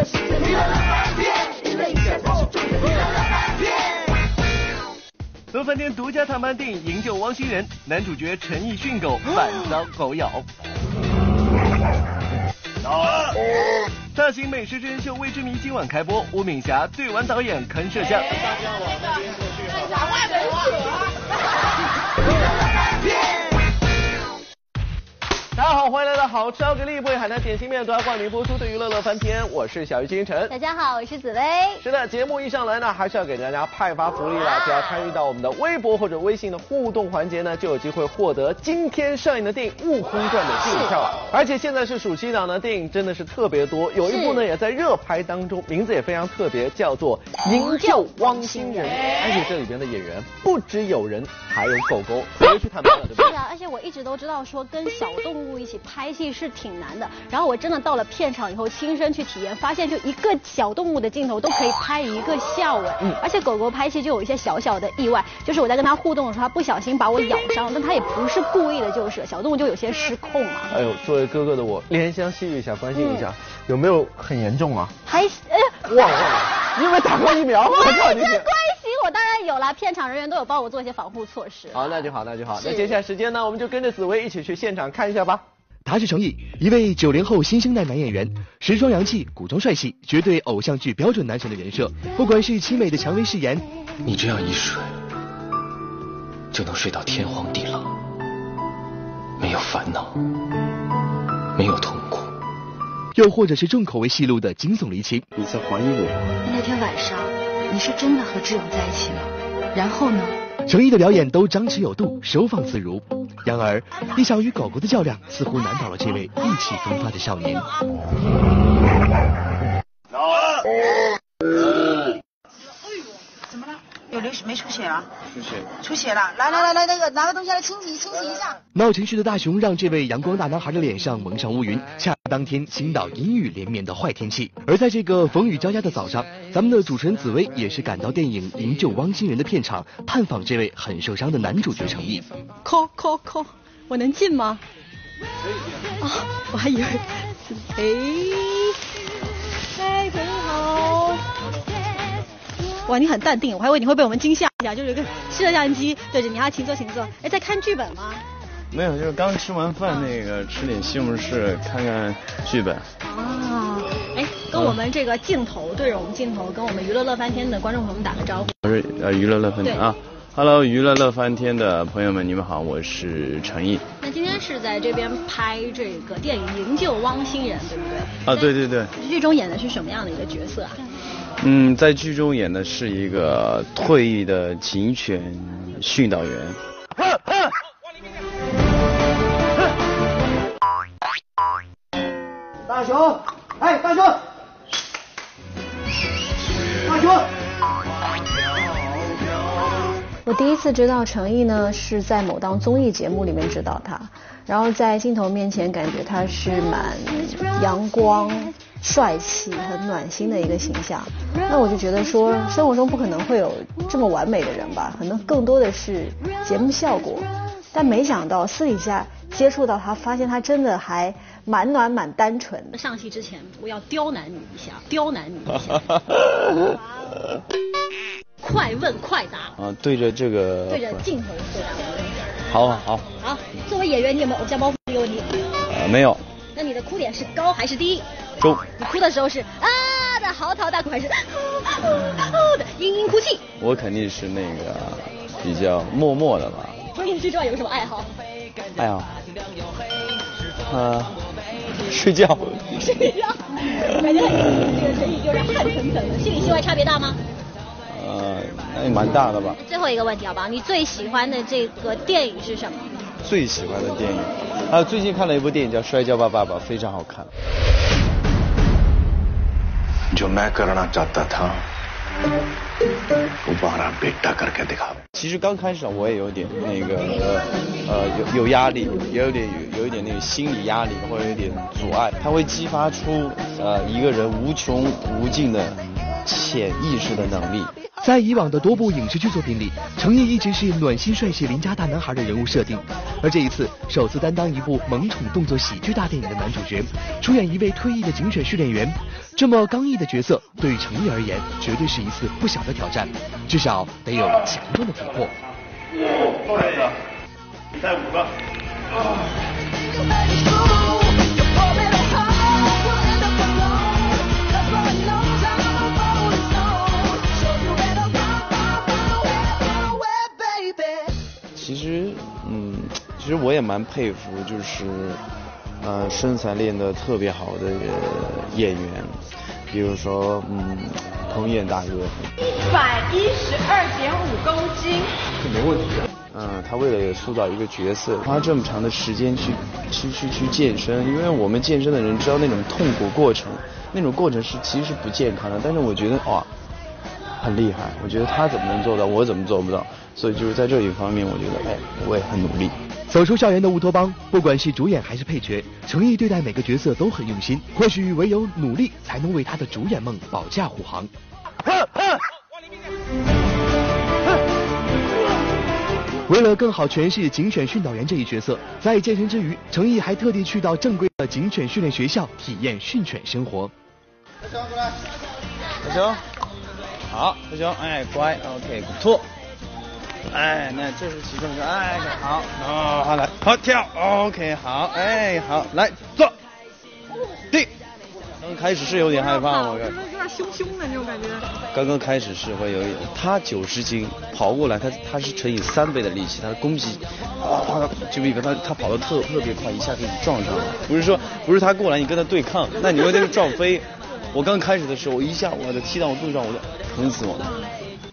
的世界，娱乐乐翻天，娱乐一下才是重点，娱乐乐翻天。乐翻天独家探班电影《营救汪星人》，男主角陈奕迅狗，反遭狗咬。大型美食真人秀《未知谜》今晚开播，吴敏霞对完导演坑摄像。大家好，欢迎来到好吃奥给力不，为海南点心面团冠名播出的娱乐乐翻天，我是小鱼金晨。大家好，我是紫薇。是的，节目一上来呢，还是要给大家派发福利了。只要参与到我们的微博或者微信的互动环节呢，就有机会获得今天上映的电影《悟空传》的电影票。而且现在是暑期档呢，电影真的是特别多，有一部呢也在热拍当中，名字也非常特别，叫做《营救汪星人》。而且这里边的演员不只有人，还有狗狗，谁去探班了，对不对？是啊，而且我一直都知道说跟小动物一起拍戏是挺难的，然后我真的到了片场以后亲身去体验，发现就一个小动物的镜头都可以拍一个下午。嗯，而且狗狗拍戏就有一些小小的意外，就是我在跟它互动的时候，它不小心把我咬伤，但它也不是故意的，就是小动物就有些失控嘛。哎呦，作为哥哥的我，怜香惜玉一下，关心一下，有没有很严重啊？还呃，忘了忘了，你有没有打过疫苗？我靠你然有了，片场人员都有帮我做一些防护措施。好，那就好，那就好。那接下来时间呢，我们就跟着紫薇一起去现场看一下吧。他是成毅，一位九零后新生代男演员，时装洋气，古装帅气，绝对偶像剧标准男神的人设。不管是凄美的蔷薇誓言，你这样一睡，就能睡到天荒地老，没有烦恼，没有痛苦。又或者是重口味戏路的惊悚离奇。你在怀疑我？那天晚上你是真的和志勇在一起了？然后呢？程毅的表演都张弛有度，收放自如。然而，一场与狗狗的较量似乎难倒了这位意气风发的少年。怎么了？有流血没出血了？出血。出血了！来来来来，那个拿个东西来清洗清洗一下。闹情绪的大熊让这位阳光大男孩的脸上蒙上乌云，恰当天青岛阴雨连绵的坏天气。而在这个风雨交加的早上，咱们的主持人紫薇也是赶到电影《营救汪星人》的片场，探访这位很受伤的男主角程毅。扣扣扣，我能进吗？啊，我还以为，哎，哇，你很淡定，我还以为你会被我们惊吓一下，就是有个摄像机对着你，啊，请坐，请坐。哎，在看剧本吗？没有，就是刚吃完饭，那个吃点西红柿，看看剧本。啊，哎，跟我们这个镜头对着我们镜头，跟我们娱乐乐翻天的观众朋友们打个招呼。我是呃娱乐乐翻天啊，Hello，娱乐乐翻天的朋友们，你们好，我是陈毅。那今天是在这边拍这个电影《营救汪星人》，对不对？啊，对对对，剧中演的是什么样的一个角色啊？嗯，在剧中演的是一个退役的警犬训导员。大熊，哎，大熊，大熊。我第一次知道程毅呢，是在某档综艺节目里面知道他，然后在镜头面前感觉他是蛮阳光、帅气、很暖心的一个形象。那我就觉得说，生活中不可能会有这么完美的人吧，可能更多的是节目效果。但没想到私底下接触到他，发现他真的还蛮暖、蛮单纯。上戏之前，我要刁难你一下，刁难你一下。快问快答。啊，对着这个。对着镜头回答。好好好。好，作为演员，你有没有偶像包袱这个问题？呃，没有。那你的哭点是高还是低？中。你哭的时候是啊的嚎啕大哭，还是呜呜的嘤嘤哭泣？我肯定是那个比较默默的吧。除了影视之外，有什么爱好？爱好？呃，睡觉。睡觉。感觉这个陈毅有点汗腾腾的，心里戏外差别大吗？呃，那也蛮大的吧。最后一个问题好不好？你最喜欢的这个电影是什么？最喜欢的电影，啊，最近看了一部电影叫《摔跤吧，爸爸》，非常好看。जो मैं करना चाहता था वो बारह बेटा करके दिखा 其实刚开始我也有点那个呃有有压力，也有点有有一点那个心理压力或者有点阻碍，它会激发出呃一个人无穷无尽的潜意识的能力。 在以往的多部影视剧作品里，程毅一直是暖心帅气邻家大男孩的人物设定，而这一次首次担当一部萌宠动作喜剧大电影的男主角，出演一位退役的警犬训练员，这么刚毅的角色，对于程毅而言，绝对是一次不小的挑战，至少得有强壮的体魄。够两个，你带五个。其实我也蛮佩服，就是，呃，身材练得特别好的呃演员，比如说，嗯，彭于晏大哥，一百一十二点五公斤，这没问题的。嗯，他为了塑造一个角色，花这么长的时间去去去去健身，因为我们健身的人知道那种痛苦过程，那种过程是其实是不健康的。但是我觉得哇，很厉害，我觉得他怎么能做到，我怎么做不到？所以就是在这一方面，我觉得哎，我也很努力。走出校园的乌托邦，不管是主演还是配角，诚意对待每个角色都很用心。或许唯有努力，才能为他的主演梦保驾护航。为了更好诠释警犬训导员这一角色，在健身之余，程毅还特地去到正规的警犬训练学校体验训犬生活。小熊过来，小熊，好，大熊，哎，乖，OK，不错，哎，那这是起重式，哎，好，哦，好来，好跳，OK，好，哎，好，来坐，定。刚开始是有点害怕，我感觉。有点凶凶的那种感觉。刚刚开始是会有一点，他九十斤跑过来，他他是乘以三倍的力气，他的攻击，啊，他就比他他跑得特特别快，一下给你撞上了。不是说不是他过来你跟他对抗，那你会被撞飞。我刚开始的时候，我一下我的踢到我肚子上，我就疼死我了。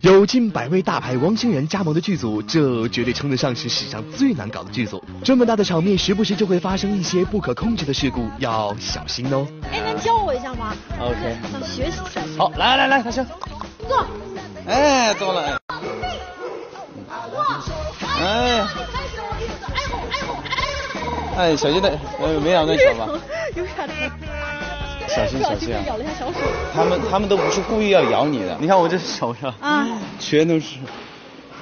有近百位大牌汪星人加盟的剧组，这绝对称得上是史上最难搞的剧组。这么大的场面，时不时就会发生一些不可控制的事故，要小心哦。哎，能教我一下吗 OK 想学习一下。好，来来来，大声，坐。哎，坐了。哎，哎，小心点，呃，没咬那手吧？有点疼。小心小心啊！咬了一下小手。他们他们都不是故意要咬你的，你看我这手上啊，全都是。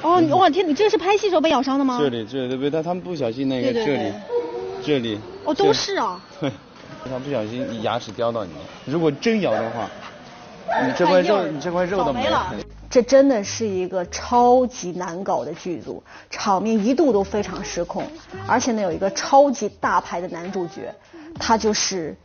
哦，你哇天，你这是拍戏时候被咬伤的吗？这里这里对不对？他他们不小心那个这里这里。哦，都是啊。对，他不小心你牙齿叼到你，如果真咬的话，你这块肉你这块肉都没了。这真的是一个超级难搞的剧组，场面一度都非常失控，而且呢有一个超级大牌的男主角，他就是。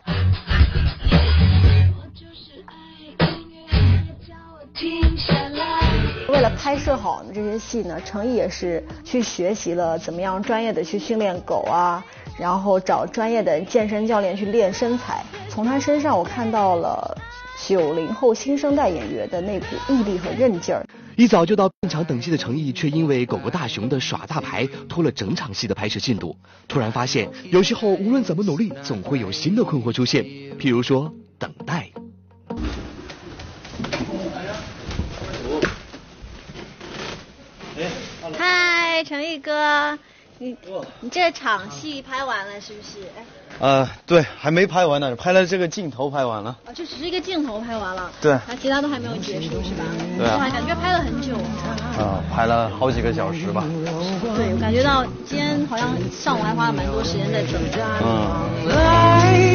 为了拍摄好这些戏呢，程毅也是去学习了怎么样专业的去训练狗啊，然后找专业的健身教练去练身材。从他身上我看到了九零后新生代演员的那股毅力和韧劲儿。一早就到片场等戏的程毅，却因为狗狗大熊的耍大牌，拖了整场戏的拍摄进度。突然发现，有时候无论怎么努力，总会有新的困惑出现，譬如说等待。嗨，程毅哥，你你这场戏拍完了是不是？哎，呃，对，还没拍完呢，拍了这个镜头拍完了。啊，就只是一个镜头拍完了。对那其他都还没有结束是吧？对啊哇，感觉拍了很久。啊、拍了好几个小时吧。对，我感觉到今天好像上午还花了蛮多时间在准备啊。嗯。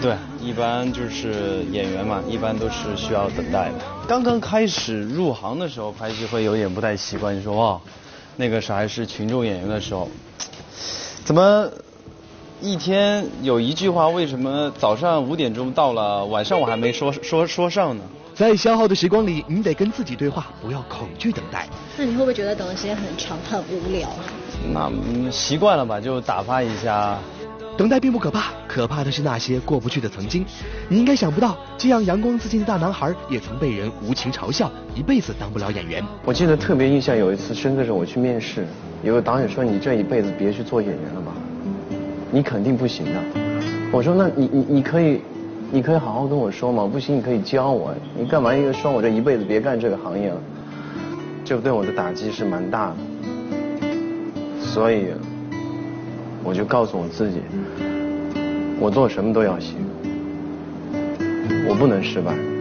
对，一般就是演员嘛，一般都是需要等待的。刚刚开始入行的时候拍戏会有点不太习惯，你说哇，那个时候还是群众演员的时候，怎么一天有一句话，为什么早上五点钟到了，晚上我还没说说说上呢？在消耗的时光里，你得跟自己对话，不要恐惧等待。那你会不会觉得等的时间很长，很无聊？那嗯习惯了吧，就打发一下。等待并不可怕，可怕的是那些过不去的曾经。你应该想不到，这样阳光自信的大男孩，也曾被人无情嘲笑，一辈子当不了演员。我记得特别印象，有一次深圳时我去面试，有个导演说你这一辈子别去做演员了吧，你肯定不行的。我说那你你你可以，你可以好好跟我说嘛，不行你可以教我，你干嘛一个说我这一辈子别干这个行业了？这对我的打击是蛮大的，所以我就告诉我自己，我做什么都要行，我不能失败。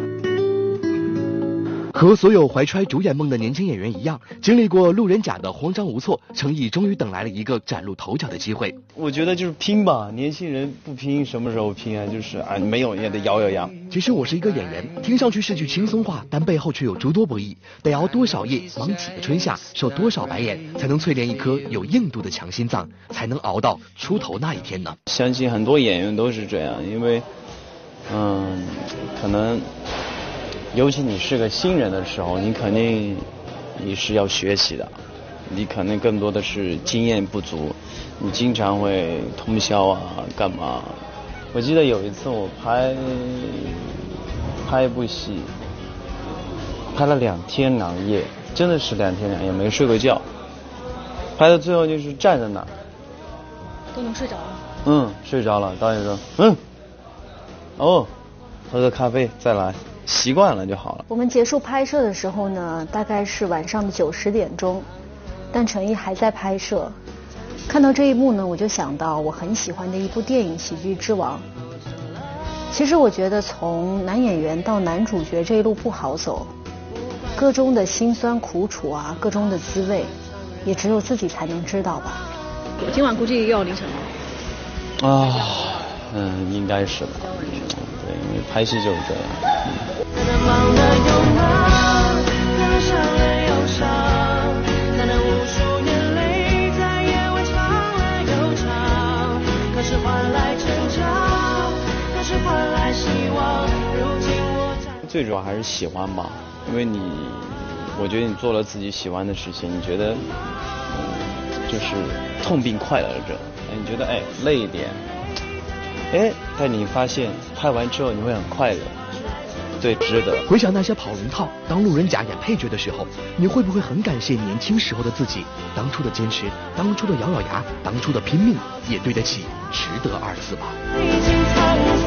和所有怀揣主演梦的年轻演员一样，经历过路人甲的慌张无措，程毅终于等来了一个崭露头角的机会。我觉得就是拼吧，年轻人不拼什么时候拼啊？就是啊，没有也得咬咬牙。其实我是一个演员，听上去是句轻松话，但背后却有诸多不易。得熬多少夜，忙几个春夏，受多少白眼，才能淬炼一颗有硬度的强心脏，才能熬到出头那一天呢？相信很多演员都是这样，因为，嗯，可能。尤其你是个新人的时候，你肯定你是要学习的，你可能更多的是经验不足，你经常会通宵啊，干嘛？我记得有一次我拍拍一部戏，拍了两天两夜，真的是两天两夜没睡过觉，拍到最后就是站在那儿，都能睡着了。嗯，睡着了。导演说，嗯，哦，喝个咖啡再来。习惯了就好了。我们结束拍摄的时候呢，大概是晚上的九十点钟，但陈毅还在拍摄。看到这一幕呢，我就想到我很喜欢的一部电影《喜剧之王》。其实我觉得从男演员到男主角这一路不好走，各中的辛酸苦楚啊，各中的滋味，也只有自己才能知道吧。今晚估计又要凌晨了。啊，嗯，应该是吧。对，因为拍戏就是这样。才能忘了拥抱，才能伤了又伤，才能无数眼泪在夜晚长了又长。可是换来成长，可是换来希望。如今我最主要还是喜欢吧，因为你，我觉得你做了自己喜欢的事情，你觉得，就是痛并快乐着。哎，你觉得哎累一点，哎，但你发现拍完之后你会很快乐。最值得回想那些跑龙套、当路人甲演配角的时候，你会不会很感谢年轻时候的自己？当初的坚持，当初的咬咬牙，当初的拼命，也对得起“值得”二字吧。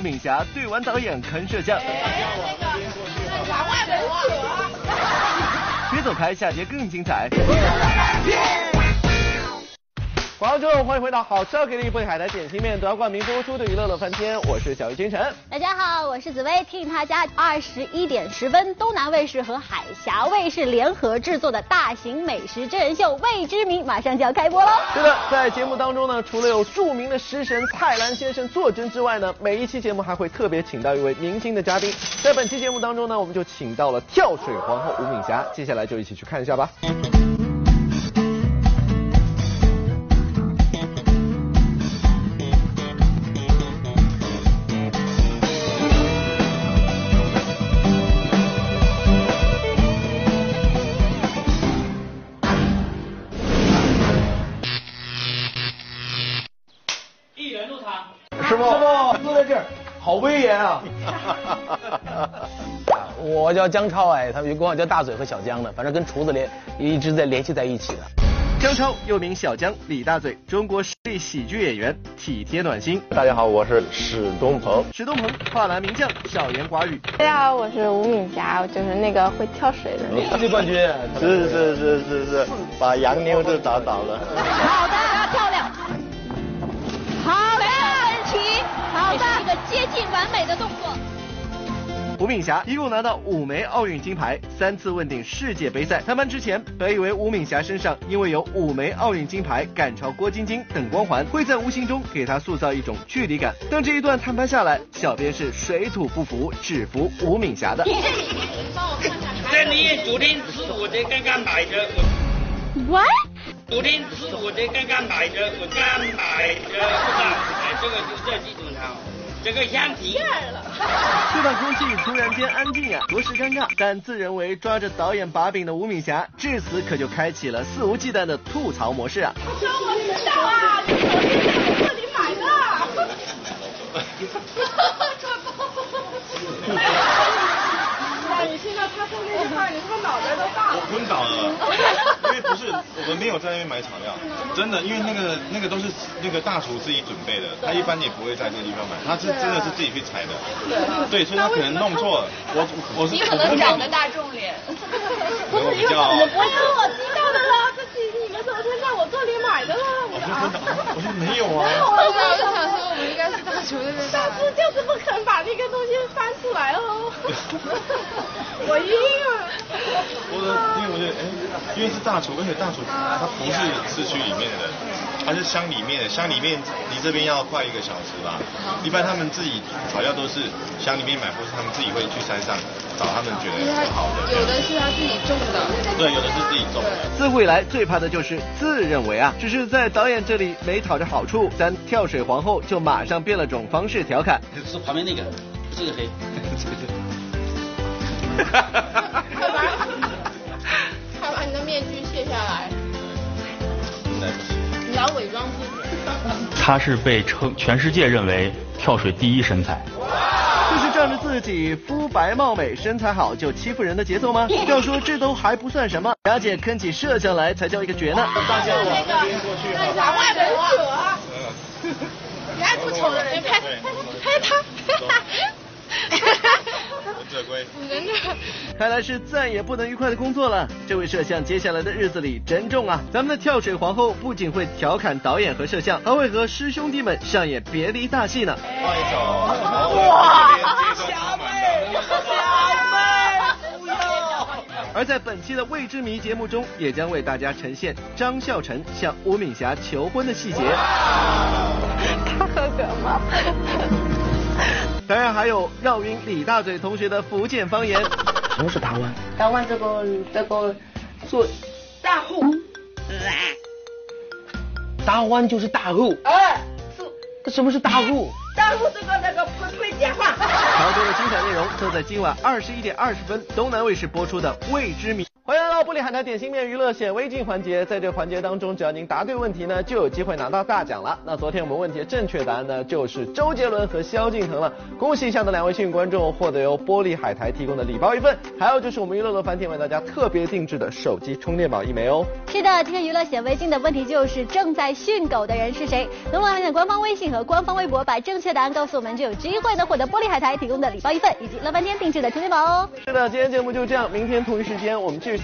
吴敏霞对完导演看摄像。别走开，下节更精彩。广州，欢迎回到好吃要给力北海的点心面，夺冠名播出的娱乐乐翻天，我是小鱼金晨。大家好，我是紫薇。提醒大家二十一点十分，东南卫视和海峡卫视联合制作的大型美食真人秀《未知名》马上就要开播喽。是的，在节目当中呢，除了有著名的食神蔡澜先生坐镇之外呢，每一期节目还会特别请到一位明星的嘉宾。在本期节目当中呢，我们就请到了跳水皇后吴敏霞，接下来就一起去看一下吧。威严 啊！我叫姜超哎，他们就管我叫大嘴和小姜的，反正跟厨子连一直在联系在一起的。姜超又名小姜，李大嘴，中国实力喜剧演员，体贴暖心。大家好，我是史东鹏。史东鹏，跨栏名将，少言寡语。大家好，我是吴敏霞，就是那个会跳水的那个。世界冠军。是是是是是，把洋妞都打倒了。好的，完美的动作。吴敏霞一共拿到五枚奥运金牌，三次问鼎世界杯赛。谈判之前，本以为吴敏霞身上因为有五枚奥运金牌、赶超郭晶晶等光环，会在无形中给她塑造一种距离感。但这一段谈判下来，小编是水土不服，只服吴敏霞的。这你昨天吃我的刚刚买的。What？昨天吃我的刚刚买的，我刚买的？这个就这几种汤，这个眼皮了。这段空气突然间安静啊，着实尴尬。但自认为抓着导演把柄的吴敏霞，至此可就开启了肆无忌惮的吐槽模式啊。说我知道啊，你昨天在我这里买的。你现在他说那句话，你他妈脑袋都。我们没有在那边买草料，真的，因为那个那个都是那个大厨自己准备的，他一般也不会在这个地方买，他是真的是自己去采的。对，所以他可能弄错了。我我是你可能长得大众脸。不是比较。我因为我知道的啦，这是你们昨天在我这里买的啦。我说真的，我说没有啊。我就想说我们大厨那边。上次就是不肯把那个东西翻出来哦。我晕了。我的，因为我觉得，哎，因为是大厨，而且大厨他不是市区里面的，他是乡里面的，乡里面离这边要快一个小时吧。一般他们自己草料都是乡里面买，或是他们自己会去山上找他们觉得好的。有的是他自己种的。对，有的是自己种的。自古以来最怕的就是自认为啊，只是在导演这里没讨着好处，咱跳水皇后就马上变了种方式调侃。是旁边那个，这个黑。快把，快把 你的面具卸下来。你要伪装自己。他是被称全世界认为跳水第一身材。就是仗着自己肤白貌美、身材好就欺负人的节奏吗？要说这都还不算什么，雅姐坑起摄像来才叫一个绝呢。大家往那边过去。两万人者。你爱出丑的人拍拍他。忍者龟。忍者。看来是再也不能愉快的工作了。这位摄像接下来的日子里珍重啊！咱们的跳水皇后不仅会调侃导演和摄像，还会和师兄弟们上演别离大戏呢。换一首。而在本期的未知谜节目中，也将为大家呈现张孝成向吴敏霞求婚的细节。他合格吗？当然还有绕晕李大嘴同学的福建方言。什么是大湾？大湾这个这个做大户。大湾就是大户。哎，是。什么是大户？大户这个那个不会讲话。更多的精彩内容就在今晚二十一点二十分东南卫视播出的《未知谜》。欢迎来到玻璃海苔点心面娱乐显微镜环节，在这环节当中，只要您答对问题呢，就有机会拿到大奖了。那昨天我们问题的正确答案呢，就是周杰伦和萧敬腾了。恭喜以下的两位幸运观众获得由玻璃海苔提供的礼包一份，还有就是我们娱乐乐翻天为大家特别定制的手机充电宝一枚哦。是的，今天娱乐显微镜的问题就是正在训狗的人是谁？能不能点官方微信和官方微博把正确答案告诉我们，就有机会呢获得玻璃海苔提供的礼包一份以及乐翻天定制的充电宝哦。是的，今天节目就这样，明天同一时间我们继续。